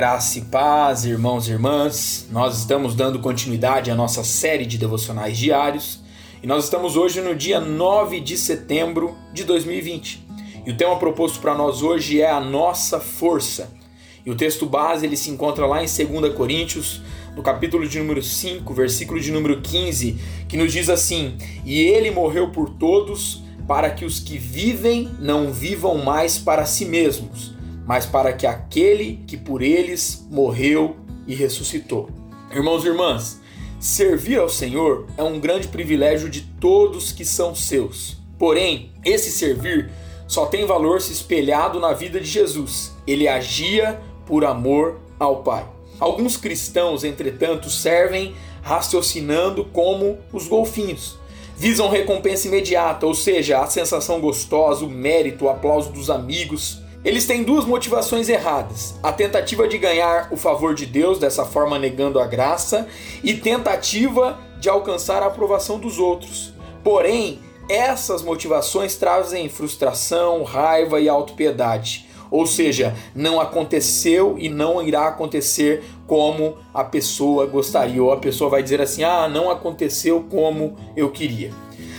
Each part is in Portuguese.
Graça e paz, irmãos e irmãs. Nós estamos dando continuidade à nossa série de devocionais diários e nós estamos hoje no dia 9 de setembro de 2020. E o tema proposto para nós hoje é a nossa força. E o texto base ele se encontra lá em 2 Coríntios, no capítulo de número 5, versículo de número 15, que nos diz assim: "E ele morreu por todos, para que os que vivem não vivam mais para si mesmos, mas para que aquele que por eles morreu e ressuscitou. Irmãos e irmãs, servir ao Senhor é um grande privilégio de todos que são seus. Porém, esse servir só tem valor se espelhado na vida de Jesus. Ele agia por amor ao Pai. Alguns cristãos, entretanto, servem raciocinando como os golfinhos. Visam recompensa imediata, ou seja, a sensação gostosa, o mérito, o aplauso dos amigos, eles têm duas motivações erradas: a tentativa de ganhar o favor de Deus, dessa forma negando a graça, e tentativa de alcançar a aprovação dos outros. Porém, essas motivações trazem frustração, raiva e autopiedade. Ou seja, não aconteceu e não irá acontecer como a pessoa gostaria. Ou a pessoa vai dizer assim: ah, não aconteceu como eu queria.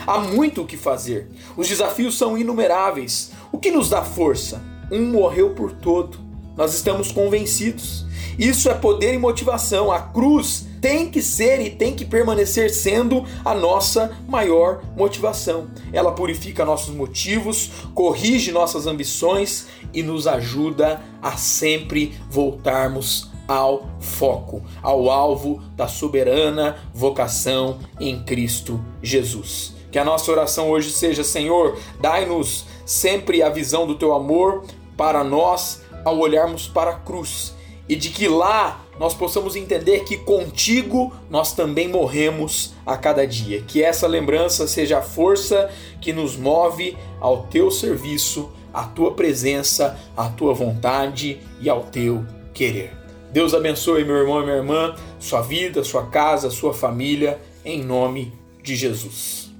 Há muito o que fazer. Os desafios são inumeráveis. O que nos dá força? Um morreu por todo. Nós estamos convencidos. Isso é poder e motivação. A cruz tem que ser e tem que permanecer sendo a nossa maior motivação. Ela purifica nossos motivos, corrige nossas ambições e nos ajuda a sempre voltarmos ao foco, ao alvo da soberana vocação em Cristo Jesus. Que a nossa oração hoje seja: Senhor, dai-nos sempre a visão do teu amor, para nós ao olharmos para a cruz e de que lá nós possamos entender que contigo nós também morremos a cada dia. Que essa lembrança seja a força que nos move ao teu serviço, à tua presença, à tua vontade e ao teu querer. Deus abençoe meu irmão e minha irmã, sua vida, sua casa, sua família, em nome de Jesus.